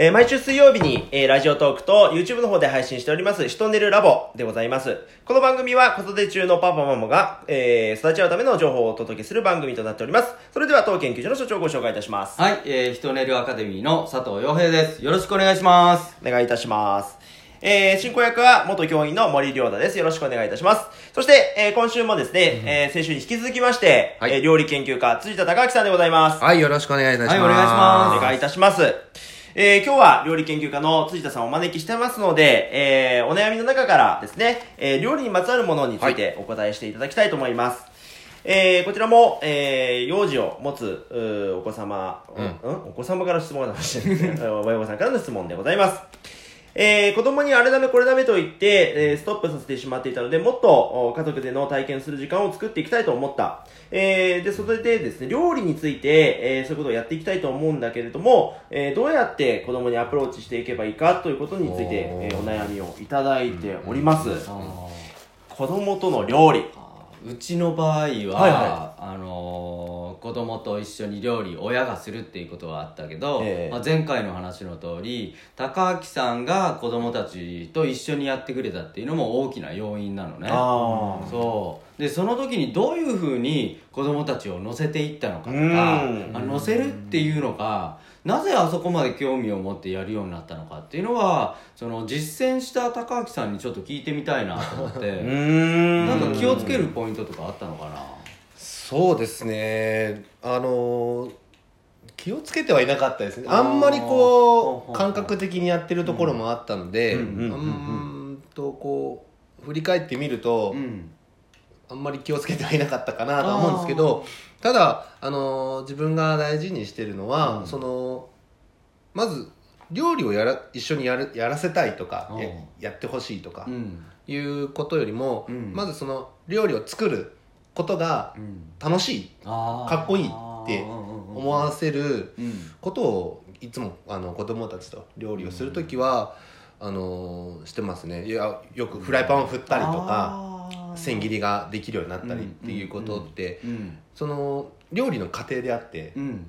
えー毎週水曜日に、えーラジオトークと YouTube の方で配信しております、シトネルラボでございます。この番組は子育て中のパパママが、えー育ち合うための情報をお届けする番組となっております。それでは当研究所の所長をご紹介いたします。はい、えー、ヒトネルアカデミーの佐藤洋平です。よろしくお願いします。お願いいたします。えー、進行役は元教員の森良太です。よろしくお願いいたします。そして、えー今週もですね、えー先週に引き続きまして、はいえー料理研究家、辻田孝明さんでございます。はい、よろしくお願いいたします。はいお願いしますお願いいたします。えー今日は料理研究家の辻田さんをお招きしてますので、えーお悩みの中からですね、えー料理にまつわるものについてお答えしていただきたいと思います。えーこちらも、えー幼児を持つ、お子様、うん、お子様から質問が出して。親御さんからの質問でございます。えー子供にあれダメこれダメと言って、えーストップさせてしまっていたので、もっとお家族での体験する時間を作っていきたいと思った。えーで、それでですね、料理について、えーそういうことをやっていきたいと思うんだけれども、えーどうやって子供にアプローチしていけばいいかということについて、えーお悩みをいただいております。あ子供との料理。ーうちの場合は、はいはあのー子供と一緒に料理親がするっていうことはあったけど、ええ。まあ、前回の話の通り高明さんが子供たちと一緒にやってくれたっていうのも大きな要因なのね。そう。でその時にどういうふうに子供たちを乗せていったのかとか乗せるっていうのがなぜあそこまで興味を持ってやるようになったのかっていうのはその実践した高明さんにちょっと聞いてみたいなと思って。なんか気をつけるポイントとかあったのかな？そうですね。あのー気をつけてはいなかったですね。あんまりこう、感覚的にやってるところもあったので、ううんうんうん。ーんとこう、振り返ってみると、うん。あんまり気をつけてはいなかったかなとは思うんですけど、ただ、あのー自分が大事にしてるのは、うん。その、まず、料理をやら一緒にやるやらせたいとか、やってほしいとか、うん。いうことよりも、うん。まずその料理を作ることがうん。楽しいかっこいいって思わせるうん。ことをいつもあの子供たちと料理をする時は、あのしてますね。いやよくフライパンを振ったりとか千切りができるようになったりっていうことって、うんその料理の過程であって、うん。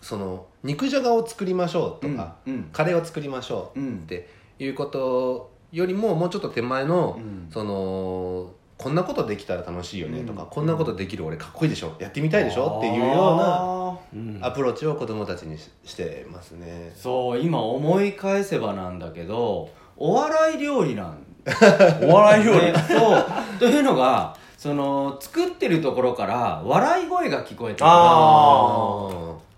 その肉じゃがを作りましょうとか、カレーを作りましょううん。っていうことよりももうちょっと手前の、うん。そのこんなことできたら楽しいよねとか、うんこんなことできる俺かっこいいでしょ。やってみたいでしょっていうようなアプローチを子供たちにししてますね。ーそう今思い返せばなんだけどお笑い料理なん お笑い料理。ねそう。というのがその作ってるところから笑い声が聞こえてくる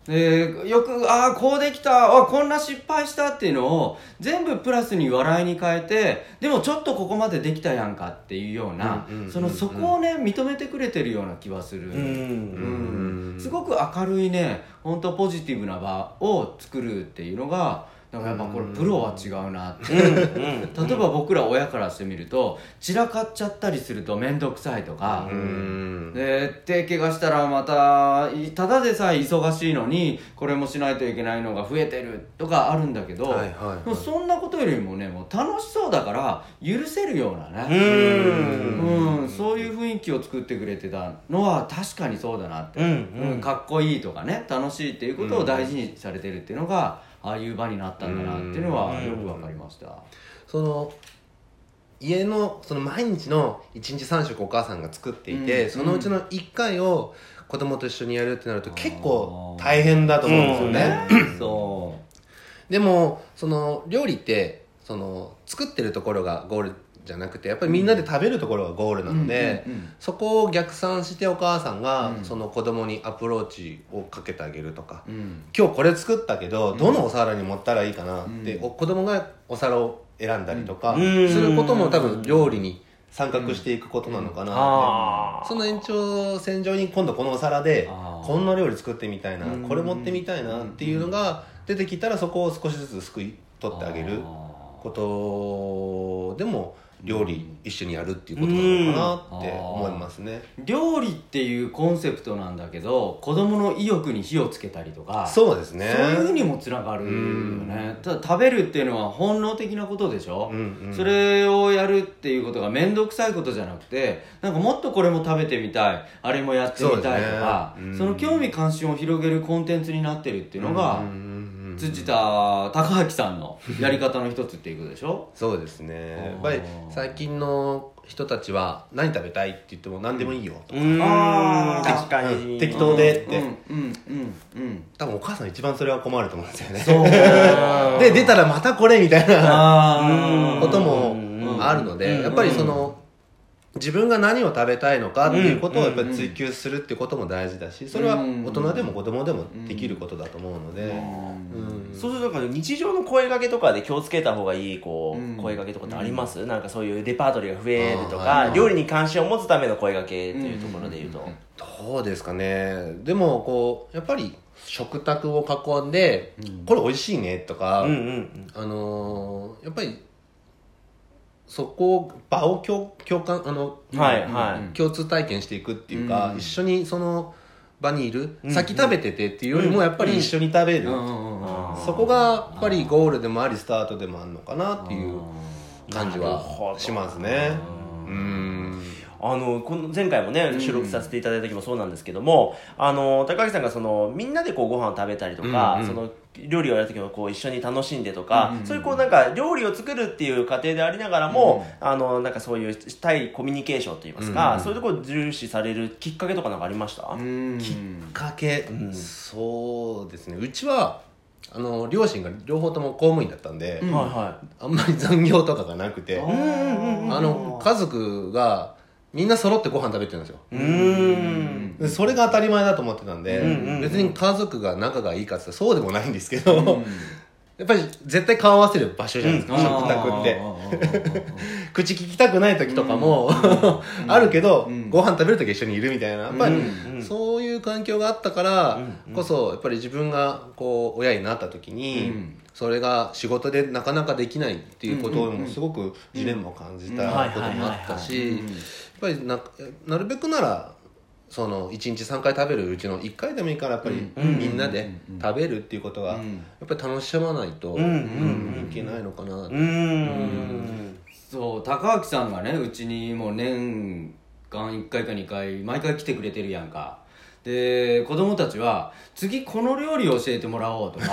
あでよくああこうできたあこんな失敗したっていうのを全部プラスに笑いに変えてでもちょっとここまでできたやんかっていうような、そのそこをね認めてくれてるような気はする、うん。うん。すごく明るいね本当ポジティブな場を作るっていうのがだからやっぱこれプロは違うなって、例えば僕ら親からしてみると散らかっちゃったりすると面倒くさいとか、うん。で手怪我したらまたいただでさえ忙しいのにこれもしないといけないのが増えてるとかあるんだけど、はいはいはい。そんなことよりもねもう楽しそうだから許せるようなうね、ん。うんそういう雰囲気を作ってくれてたのは確かにそうだなって、うんうん。かっこいいとかね楽しいっていうことを大事にされてるっていうのが、ああいう場になったんだなっていうのはよくわかりました、その家のその毎日の1日3食お母さんが作っていて、うん。そのうちの1回を子供と一緒にやるってなると結構大変だと思うんですよね、そ でもその料理ってその作ってるところがゴールじゃなくてやっぱりみんなで食べるところがゴールなので、うんうんうんそこを逆算してお母さんが、うん。その子供にアプローチをかけてあげるとか、う、うん。今日これ作ったけどどのお皿に盛ったらいいかなって、うん。お子供がお皿を選んだりとかすうん。ることも多分料理に参画していくことなのかなって、あその延長線上に今度このお皿でこんな料理作ってみたいなうんこれ持ってみたいなっていうのが出てきたらそこを少しずつすくい取ってあげるあことでも料理一緒にやるっていうことなのかなって思いますね。料理っていうコンセプトなんだけど子供の意欲に火をつけたりとか。そうですね。そういうふうにもつながるよね。ただ食べるっていうのは本能的なことでしょ、うんうん。それをやるっていうことが面倒くさいことじゃなくてなんかもっとこれも食べてみたい。あれもやってみたいとか。そ,、ね。うん。の興味関心を広げるコンテンツになってるっていうのが、うんうんうん辻田高明さんのやり方の一つっていうことでしょ？そうですね。やっぱり最近の人たちは何食べたいって言っても何でもいいよとか、うん。あー。確かに。適当でって、うんうんうんうん多分お母さん一番それは困ると思うんですよね。そう。で出たらまたこれみたいなこともうんあるので、うん。やっぱりその自分が何を食べたいのかっていうことをやっぱり追求するっていうことも大事だしそれは大人でも子供でもできることだと思うので、うん。そうするとなんか日常の声掛けとかで気をつけた方がいいこう、うん。声掛けとかってあります、なんかそういうレパートリーが増えるとあか、ー料理に関心を持つための声掛けっていうところで言うと、どうですかね。でもこうやっぱり食卓を囲んで、これ美味しいねとか、うんうん。あのーやっぱりそこを場を共共感あの、うんはい。はい、共通体験していくっていうか、うん。一緒にその場にいる、うん先食べててっていうよりもやっぱり一緒に食べる、そこがやっぱりゴールでもありスタートでもあるのかなっていう感じはしますね。うん。あのこの前回もね収録させていただいた時もそうなんですけども、あの高木さんがそのみんなでこうご飯を食べたりとか、うんうん。その料理をやる時もこう一緒に楽しんでとか、そういうこうなんか料理を作るっていう過程でありながらも、あのなんかそういう対コミュニケーションといいますか、そういうところを重視されるきっかけとかなんかありました、うん。きっかけ、そうですね。うちはあの両親が両方とも公務員だったんで、はいはあんまり残業とかがなくて、い。うんうんうん。あの家族がみんな揃ってご飯食べてるんですよ。うーん。でそれが当たり前だと思ってたんで、うんうんうん別に家族が仲がいいかって言ったらそうでもないんですけど、やっぱり絶対顔合わせる場所じゃないですか、食卓って。口聞きたくない時とかも、あるけど、ん。ご飯食べる時一緒にいるみたいな。やっぱり、そういう環境があったからうん。こそやっぱり自分がこう親になった時に、うん。それが仕事でなかなかできないっていうこともすごくジレンマを感じたこともあったしやっぱりななるべくならその1日3回食べるうちの1回でもいいからやっぱりうん。みんなで食べるっていうことがやうん。っぱり楽しまないと、いけないのかな。そう高明さんがねうちにもう年間1回か2回毎回来てくれてるやんか。で子供たちは次この料理教えてもらおうとか。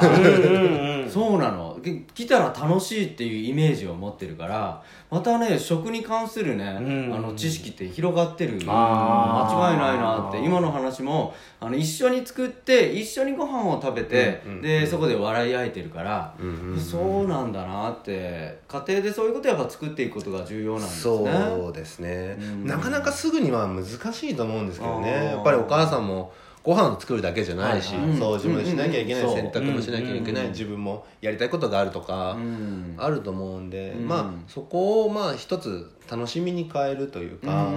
そうなので来たら楽しいっていうイメージを持ってるからまたね食に関するね、うん。あの知識って広がってる。間違いないなって今の話もあの一緒に作って一緒にご飯を食べて、でそこで笑い合えてるから、そうなんだなって家庭でそういうことやっぱ作っていくことが重要なんですね。そうですね、うん。なかなかすぐには難しいと思うんですけどね。やっぱりお母さんもご飯作るだけじゃないし、掃除もしなきゃいけない、洗濯もしなきゃいけない、う。ん自分もやりたいことがあるとか、うん。あると思うんで、うん。まあそこをまあ一つ楽しみに変えるというか、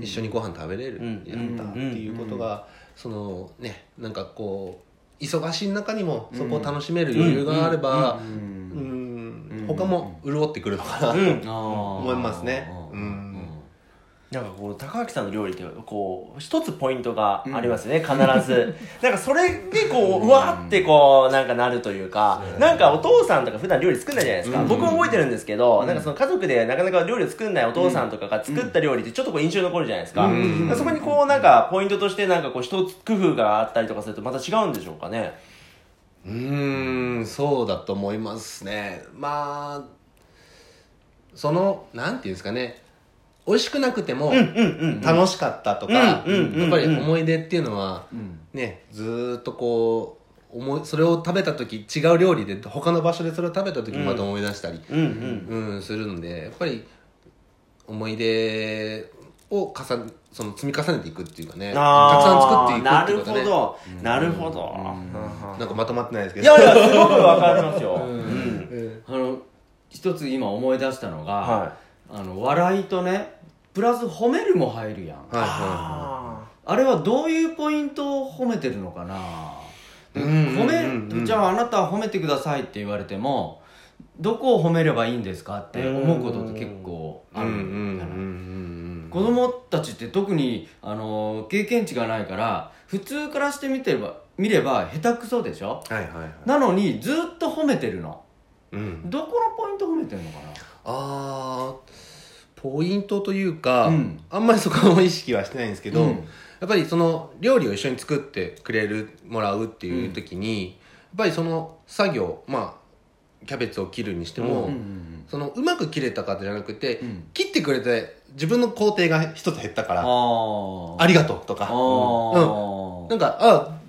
一緒にご飯食べれる、うん。やったっていうことが、そのねなんかこう忙しい中にもそこを楽しめる余裕があれば、うんうん他も潤ってくるのかなとうん。思いますね。うんなんかこう高垣さんの料理ってこう一つポイントがありますね、必ず。なんかそれでこううわーってこうなんかなるというかなんかお父さんとか普段料理作んないじゃないですか、うん。僕も覚えてるんですけど、なんかその家族でなかなか料理を作んないお父さんとかが作った料理ってちょっとこう印象に残るじゃないですか、うん。そこにこうなんかポイントとしてなんかこう一つ工夫があったりとかするとまた違うんでしょうかね。うーんそうだと思いますね。まあそのなんていうんですかね美味しくなくても楽しかったとか、やっぱり思い出っていうのは、ん。ねずーっとこう思いそれを食べた時違う料理で他の場所でそれを食べた時にまた思い出したり、うんするんでやっぱり思い出を重ねその積み重ねていくっていうかねたくさん作っていくなるっていうことねほど、なるほど、なんかまとまってないですけいどやいやすごくわかりますよ、うん。あの一つ今思い出したのが、はあの笑いとねプラス褒めるも入るやん、はいはああれはどういうポイントを褒めてるのかな？でうん褒め、うんうん。うんじゃああなたは褒めてくださいって言われてもどこを褒めればいいんですかって思うことって結構あるじゃない子供たちって特にあの経験値がないから普通からしてみてれば見れば下手くそでしょ？はいはいはい。なのにずっと褒めてるの。うん。どこのポイント褒めてるのかな？あーポイントというか、うん。あんまりそこは意識はしてないんですけど、うん。やっぱりその料理を一緒に作ってくれるもらうっていう時に、ぱりその作業まあキャベツを切るにしても、うんうんそのうまく切れたかじゃなくて、うん。切ってくれて自分の工程が一つ減ったからありがとうとか。あー。なんかあ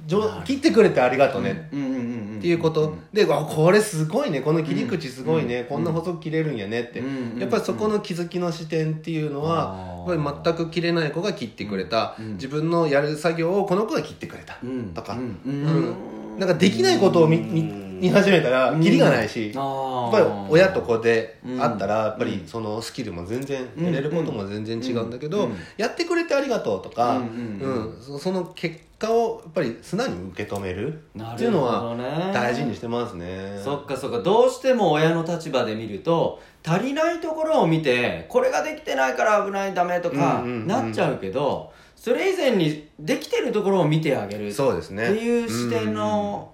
切ってくれてありがとうね、うんうんうんうんっていうこと、であこれすごいね。この切り口すごいね、こんな細く切れるんやねって、うんやっぱりそこの気づきの視点っていうのは、やっぱり全く切れない子が切ってくれた、うん自分のやる作業をこの子が切ってくれた、うん。とか、うん。うん。なんかできないことを見,、見見始めたらキリがないし、やあっぱり親と子でうん。あったらやっぱりそのスキルも全然得れることも全然違うんだけど、うん。やってくれてありがとうとか、うんそその結果をやっぱり素直に受け止めるなっていうのはね大事にしてますね。そっかそっか。どうしても親の立場で見ると足りないところを見てこれができてないから危ないダメとかなっちゃうけどそれ以前にできてるところを見てあげるってそうですね。いう視点の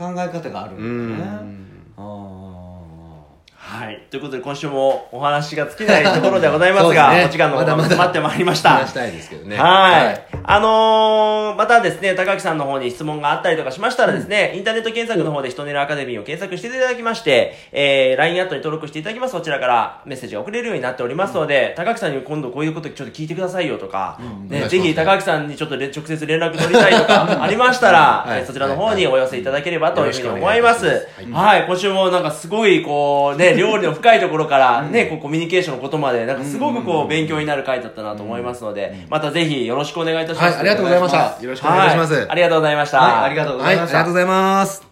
考え方があるうんんだよねはい。ということで、今週もお話が尽きないところではございますが、お時間の方がまだまだ迫ってまいりました。話したいですけどね。はい。あのー、またですね、高木さんの方に質問があったりとかしましたらですね、インターネット検索の方で人ネルアカデミーを検索していただきまして、えー、LINE アットに登録していただきます。そちらからメッセージが送れるようになっておりますので、高木さんに今度こういうことちょっと聞いてくださいよとか、ね、お願いします。ぜひ高木さんにちょっとれ直接連絡取りたいとか ありましたら、はい。えーそちらの方にお寄せいただければというふうに思います。よろしくお願いしはい、今週もなんかすごいこうね、料理の深いところからね、こうコミュニケーションのことまで、なんかすごくこう勉強になる回だったなと思いますので、またぜひよろしくお願いいたします。はい、ありがとうございました。よろしくお願いします。はいありがとうございました。はいありがとうございましたはいありがとうございます。